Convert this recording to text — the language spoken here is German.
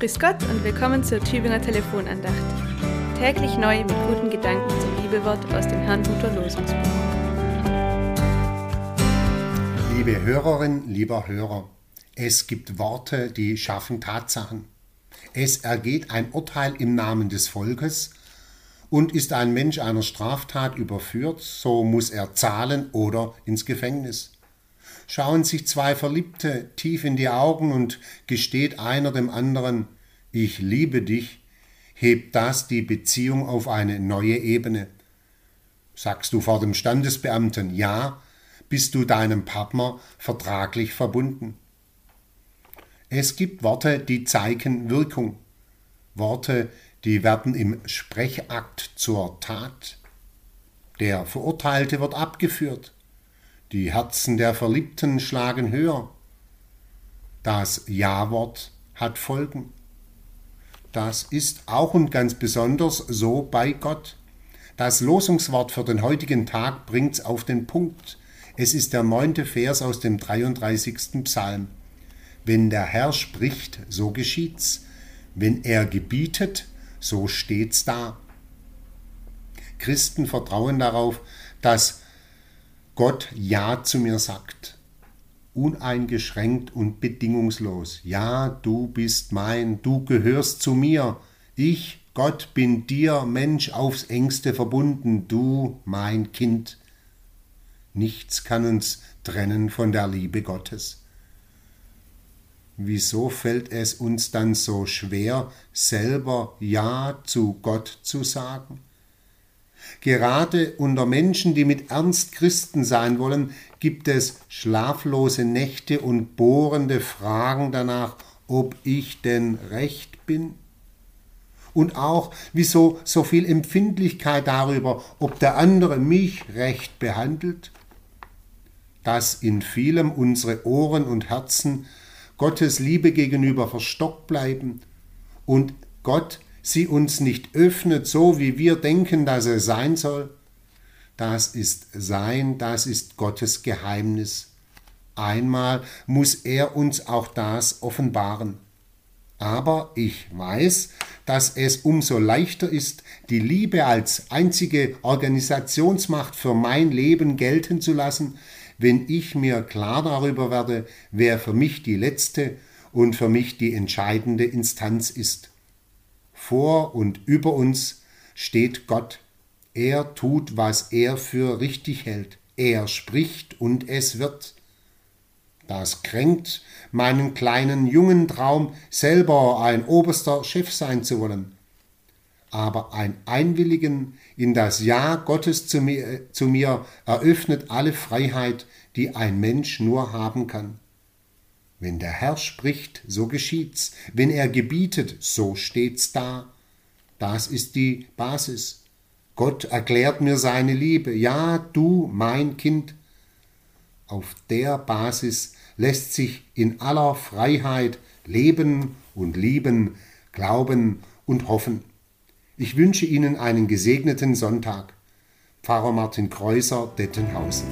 Grüß Gott und willkommen zur Tübinger Telefonandacht. Täglich neu mit guten Gedanken zum Bibelwort aus dem Herrnhuter Losungsbuch. Liebe Hörerin, lieber Hörer, es gibt Worte, die schaffen Tatsachen. Es ergeht ein Urteil im Namen des Volkes und ist ein Mensch einer Straftat überführt, so muss er zahlen oder ins Gefängnis schauen sich zwei Verliebte tief in die Augen und gesteht einer dem anderen, ich liebe dich, hebt das die Beziehung auf eine neue Ebene. Sagst du vor dem Standesbeamten Ja, bist du deinem Partner vertraglich verbunden. Es gibt Worte, die zeigen Wirkung. Worte, die werden im Sprechakt zur Tat. Der Verurteilte wird abgeführt. Die Herzen der Verliebten schlagen höher. Das Ja-Wort hat Folgen. Das ist auch und ganz besonders so bei Gott. Das Losungswort für den heutigen Tag bringt's auf den Punkt. Es ist der neunte Vers aus dem 33. Psalm. Wenn der Herr spricht, so geschieht's. Wenn er gebietet, so steht's da. Christen vertrauen darauf, dass Gott Ja zu mir sagt. Uneingeschränkt und bedingungslos. Ja, du bist mein, du gehörst zu mir. Ich, Gott, bin dir, Mensch, aufs engste verbunden, du, mein Kind. Nichts kann uns trennen von der Liebe Gottes. Wieso fällt es uns dann so schwer, selber Ja zu Gott zu sagen? Gerade unter Menschen, die mit Ernst Christen sein wollen, gibt es schlaflose Nächte und bohrende Fragen danach, ob ich denn recht bin? Und auch, wieso so viel Empfindlichkeit darüber, ob der andere mich recht behandelt? Dass in vielem unsere Ohren und Herzen Gottes Liebe gegenüber verstockt bleiben und Gott sie uns nicht öffnet, so wie wir denken, dass er sein soll, das ist sein, das ist Gottes Geheimnis. Einmal muss er uns auch das offenbaren. Aber ich weiß, dass es umso leichter ist, die Liebe als einzige Organisationsmacht für mein Leben gelten zu lassen, wenn ich mir klar darüber werde, wer für mich die letzte und für mich die entscheidende Instanz ist. Vor und über uns steht Gott. Er tut, was er für richtig hält. Er spricht und es wird. Das kränkt meinen kleinen jungen Traum, selber ein oberster Chef sein zu wollen. Aber ein Einwilligen in das Ja Gottes zu mir, zu mir eröffnet alle Freiheit, die ein Mensch nur haben kann. Wenn der Herr spricht, so geschieht's. Wenn er gebietet, so steht's da. Das ist die Basis. Gott erklärt mir seine Liebe. Ja, du, mein Kind. Auf der Basis lässt sich in aller Freiheit leben und lieben, glauben und hoffen. Ich wünsche Ihnen einen gesegneten Sonntag. Pfarrer Martin Kreuser, Dettenhausen.